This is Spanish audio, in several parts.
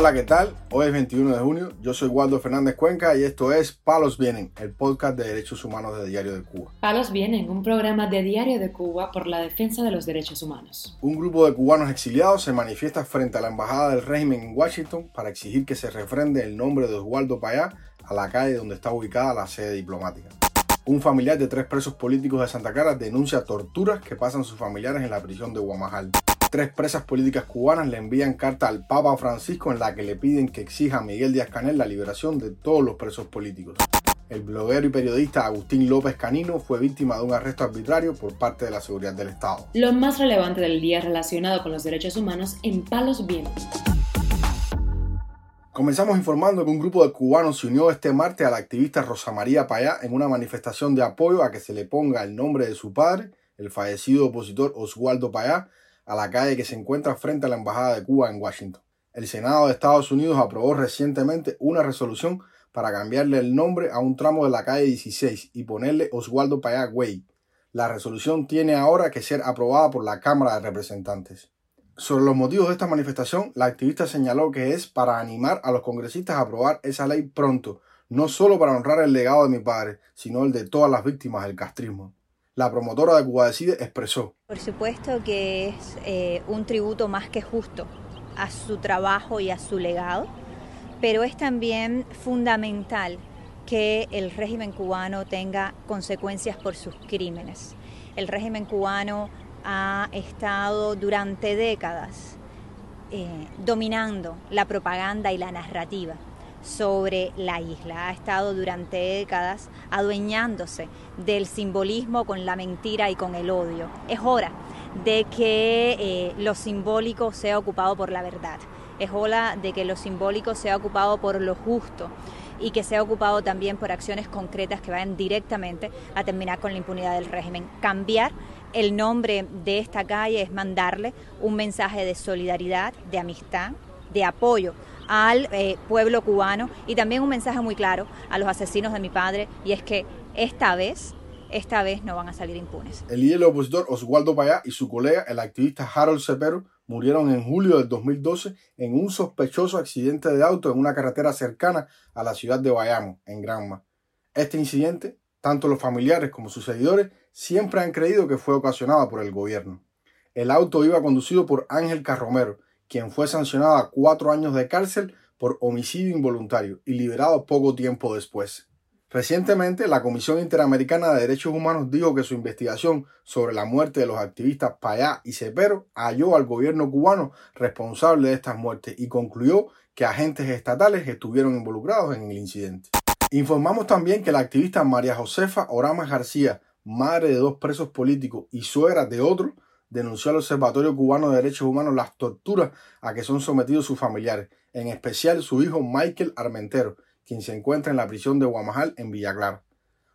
Hola, ¿qué tal? Hoy es 21 de junio, yo soy Waldo Fernández Cuenca y esto es Palos Vienen, el podcast de derechos humanos de Diario de Cuba. Palos Vienen, un programa de Diario de Cuba por la defensa de los derechos humanos. Un grupo de cubanos exiliados se manifiesta frente a la embajada del régimen en Washington para exigir que se refrende el nombre de Oswaldo Payá a la calle donde está ubicada la sede diplomática. Un familiar de tres presos políticos de Santa Clara denuncia torturas que pasan sus familiares en la prisión de Guamajal tres presas políticas cubanas le envían carta al Papa Francisco en la que le piden que exija a Miguel Díaz Canel la liberación de todos los presos políticos. El bloguero y periodista Agustín López Canino fue víctima de un arresto arbitrario por parte de la seguridad del Estado. Lo más relevante del día relacionado con los derechos humanos en Palos Vientos. Comenzamos informando que un grupo de cubanos se unió este martes a la activista Rosa María Payá en una manifestación de apoyo a que se le ponga el nombre de su padre, el fallecido opositor Oswaldo Payá, a la calle que se encuentra frente a la Embajada de Cuba en Washington. El Senado de Estados Unidos aprobó recientemente una resolución para cambiarle el nombre a un tramo de la calle 16 y ponerle Oswaldo Payá Way. La resolución tiene ahora que ser aprobada por la Cámara de Representantes. Sobre los motivos de esta manifestación, la activista señaló que es para animar a los congresistas a aprobar esa ley pronto, no solo para honrar el legado de mi padre, sino el de todas las víctimas del castrismo la promotora de Cuba Decide expresó. Por supuesto que es eh, un tributo más que justo a su trabajo y a su legado, pero es también fundamental que el régimen cubano tenga consecuencias por sus crímenes. El régimen cubano ha estado durante décadas eh, dominando la propaganda y la narrativa sobre la isla. Ha estado durante décadas adueñándose del simbolismo con la mentira y con el odio. Es hora de que eh, lo simbólico sea ocupado por la verdad. Es hora de que lo simbólico sea ocupado por lo justo y que sea ocupado también por acciones concretas que vayan directamente a terminar con la impunidad del régimen. Cambiar el nombre de esta calle es mandarle un mensaje de solidaridad, de amistad, de apoyo al eh, pueblo cubano y también un mensaje muy claro a los asesinos de mi padre y es que esta vez esta vez no van a salir impunes. El líder opositor Oswaldo Payá y su colega, el activista Harold Cepero, murieron en julio del 2012 en un sospechoso accidente de auto en una carretera cercana a la ciudad de Bayamo, en Granma. Este incidente, tanto los familiares como sus seguidores, siempre han creído que fue ocasionado por el gobierno. El auto iba conducido por Ángel Carromero, quien fue sancionado a cuatro años de cárcel por homicidio involuntario y liberado poco tiempo después. Recientemente, la Comisión Interamericana de Derechos Humanos dijo que su investigación sobre la muerte de los activistas Payá y Cepero halló al gobierno cubano responsable de estas muertes y concluyó que agentes estatales estuvieron involucrados en el incidente. Informamos también que la activista María Josefa Oramas García, madre de dos presos políticos y suegra de otro, denunció al Observatorio Cubano de Derechos Humanos las torturas a que son sometidos sus familiares, en especial su hijo Michael Armentero, quien se encuentra en la prisión de Guamajal en Villa Clara.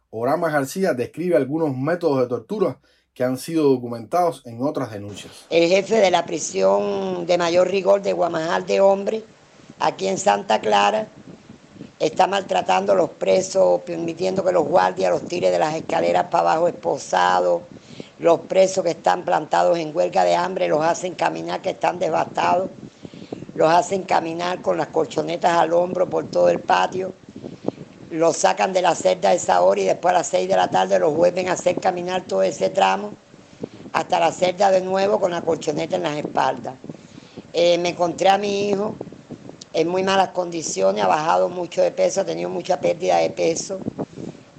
Orama García describe algunos métodos de tortura que han sido documentados en otras denuncias. El jefe de la prisión de mayor rigor de Guamajal de Hombre, aquí en Santa Clara, está maltratando a los presos, permitiendo que los guardias los tire de las escaleras para abajo esposados, los presos que están plantados en huelga de hambre los hacen caminar, que están devastados, los hacen caminar con las colchonetas al hombro por todo el patio, los sacan de la celda a esa hora y después a las seis de la tarde los vuelven a hacer caminar todo ese tramo hasta la celda de nuevo con la colchoneta en las espaldas. Eh, me encontré a mi hijo en muy malas condiciones, ha bajado mucho de peso, ha tenido mucha pérdida de peso,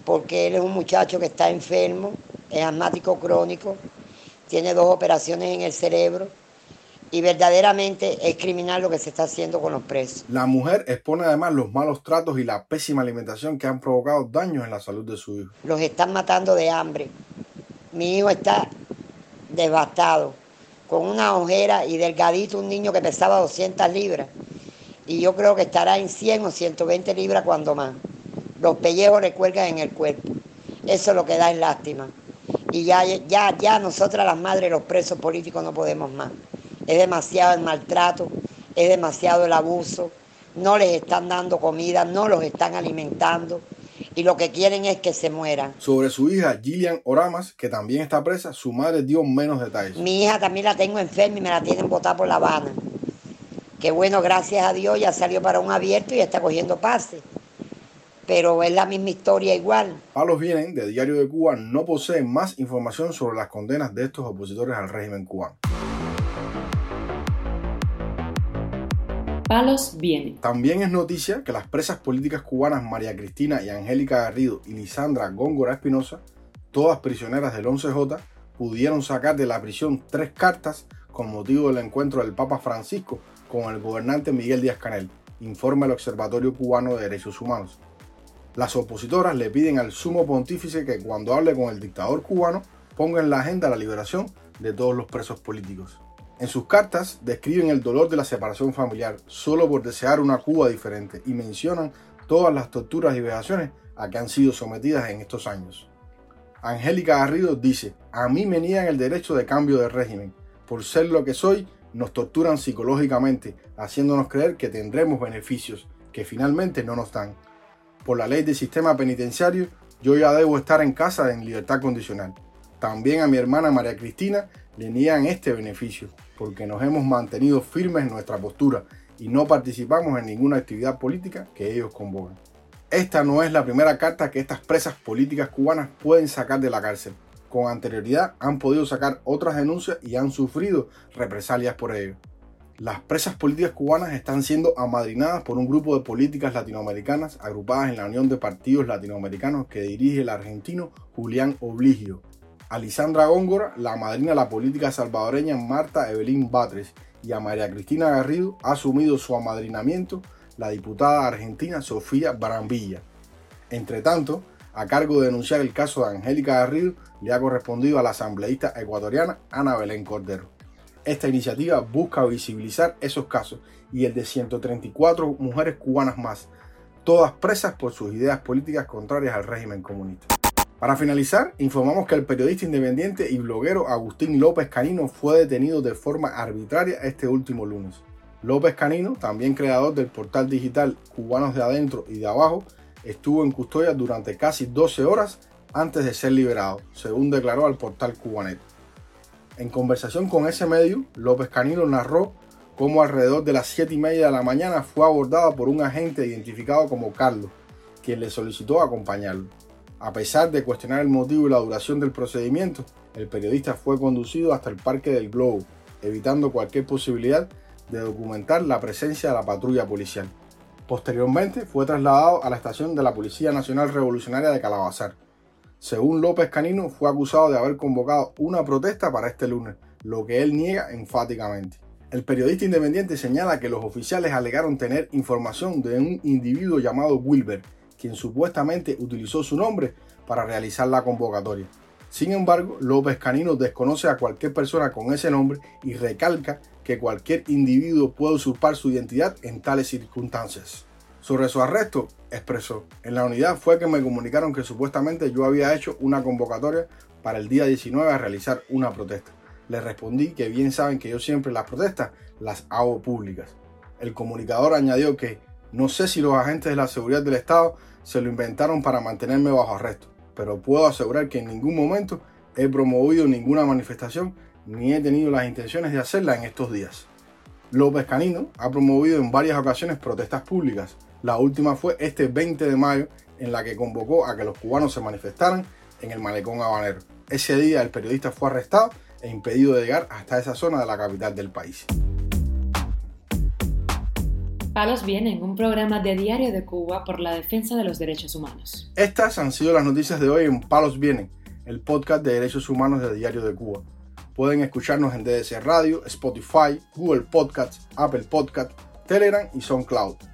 porque él es un muchacho que está enfermo es asmático crónico, tiene dos operaciones en el cerebro y verdaderamente es criminal lo que se está haciendo con los presos. La mujer expone además los malos tratos y la pésima alimentación que han provocado daños en la salud de su hijo. Los están matando de hambre. Mi hijo está devastado, con una ojera y delgadito, un niño que pesaba 200 libras. Y yo creo que estará en 100 o 120 libras cuando más. Los pellejos le cuelgan en el cuerpo. Eso es lo que da es lástima y ya, ya, ya nosotras las madres, los presos políticos no podemos más. Es demasiado el maltrato, es demasiado el abuso, no les están dando comida, no los están alimentando y lo que quieren es que se mueran. Sobre su hija Gillian Oramas, que también está presa, su madre dio menos detalles. Mi hija también la tengo enferma y me la tienen botada por La Habana, que bueno, gracias a Dios ya salió para un abierto y está cogiendo pase. Pero es la misma historia igual. Palos Vienen, de Diario de Cuba, no posee más información sobre las condenas de estos opositores al régimen cubano. Palos Vienen. También es noticia que las presas políticas cubanas María Cristina y Angélica Garrido y Lisandra Góngora Espinosa, todas prisioneras del 11J, pudieron sacar de la prisión tres cartas con motivo del encuentro del Papa Francisco con el gobernante Miguel Díaz Canel, informa el Observatorio Cubano de Derechos Humanos. Las opositoras le piden al sumo pontífice que cuando hable con el dictador cubano ponga en la agenda la liberación de todos los presos políticos. En sus cartas describen el dolor de la separación familiar solo por desear una Cuba diferente y mencionan todas las torturas y vejaciones a que han sido sometidas en estos años. Angélica Garrido dice, a mí me niegan el derecho de cambio de régimen. Por ser lo que soy, nos torturan psicológicamente, haciéndonos creer que tendremos beneficios que finalmente no nos dan. Por la ley del sistema penitenciario, yo ya debo estar en casa en libertad condicional. También a mi hermana María Cristina le niegan este beneficio porque nos hemos mantenido firmes en nuestra postura y no participamos en ninguna actividad política que ellos convocan. Esta no es la primera carta que estas presas políticas cubanas pueden sacar de la cárcel. Con anterioridad han podido sacar otras denuncias y han sufrido represalias por ello. Las presas políticas cubanas están siendo amadrinadas por un grupo de políticas latinoamericanas agrupadas en la Unión de Partidos Latinoamericanos que dirige el argentino Julián Obligio, a Lisandra Góngora, la madrina de la política salvadoreña Marta Evelyn Batres y a María Cristina Garrido ha asumido su amadrinamiento la diputada argentina Sofía Barambilla. Entre tanto, a cargo de denunciar el caso de Angélica Garrido, le ha correspondido a la asambleísta ecuatoriana Ana Belén Cordero. Esta iniciativa busca visibilizar esos casos y el de 134 mujeres cubanas más, todas presas por sus ideas políticas contrarias al régimen comunista. Para finalizar, informamos que el periodista independiente y bloguero Agustín López Canino fue detenido de forma arbitraria este último lunes. López Canino, también creador del portal digital Cubanos de Adentro y de Abajo, estuvo en custodia durante casi 12 horas antes de ser liberado, según declaró al portal Cubanet. En conversación con ese medio, López Canino narró cómo alrededor de las 7 y media de la mañana fue abordado por un agente identificado como Carlos, quien le solicitó acompañarlo. A pesar de cuestionar el motivo y la duración del procedimiento, el periodista fue conducido hasta el Parque del Globo, evitando cualquier posibilidad de documentar la presencia de la patrulla policial. Posteriormente fue trasladado a la estación de la Policía Nacional Revolucionaria de Calabazar. Según López Canino, fue acusado de haber convocado una protesta para este lunes, lo que él niega enfáticamente. El periodista independiente señala que los oficiales alegaron tener información de un individuo llamado Wilber, quien supuestamente utilizó su nombre para realizar la convocatoria. Sin embargo, López Canino desconoce a cualquier persona con ese nombre y recalca que cualquier individuo puede usurpar su identidad en tales circunstancias. Sobre su arresto, expresó, en la unidad fue que me comunicaron que supuestamente yo había hecho una convocatoria para el día 19 a realizar una protesta. Les respondí que bien saben que yo siempre las protestas las hago públicas. El comunicador añadió que no sé si los agentes de la seguridad del Estado se lo inventaron para mantenerme bajo arresto, pero puedo asegurar que en ningún momento he promovido ninguna manifestación ni he tenido las intenciones de hacerla en estos días. López Canino ha promovido en varias ocasiones protestas públicas. La última fue este 20 de mayo en la que convocó a que los cubanos se manifestaran en el malecón habanero. Ese día el periodista fue arrestado e impedido de llegar hasta esa zona de la capital del país. Palos Vienen, un programa de Diario de Cuba por la defensa de los derechos humanos. Estas han sido las noticias de hoy en Palos Vienen, el podcast de derechos humanos de Diario de Cuba. Pueden escucharnos en DDC Radio, Spotify, Google Podcasts, Apple Podcasts, Telegram y SoundCloud.